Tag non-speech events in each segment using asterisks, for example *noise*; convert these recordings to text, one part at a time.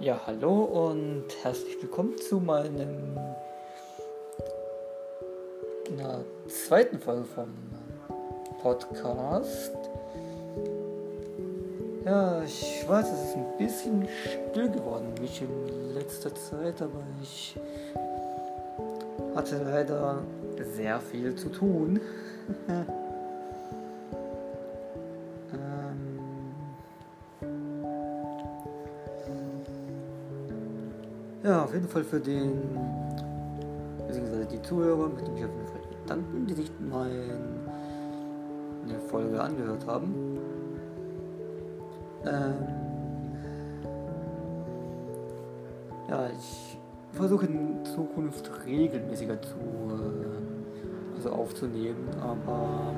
Ja, hallo und herzlich willkommen zu meinem einer zweiten Folge vom Podcast. Ja, ich weiß, es ist ein bisschen still geworden, mich in letzter Zeit, aber ich hatte leider sehr viel zu tun. *laughs* Ja, auf jeden Fall für den, beziehungsweise die Zuhörer möchte ich auf jeden Fall bedanken, die sich meine Folge angehört haben. Ähm, ja, ich versuche in Zukunft regelmäßiger zu, äh, also aufzunehmen, aber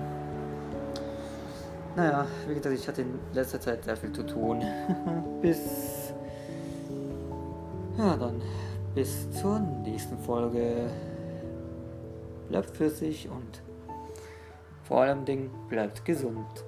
naja, wie gesagt, ich hatte in letzter Zeit sehr viel zu tun. *laughs* Bis ja, dann bis zur nächsten Folge. Bleibt für sich und vor allem Ding bleibt gesund.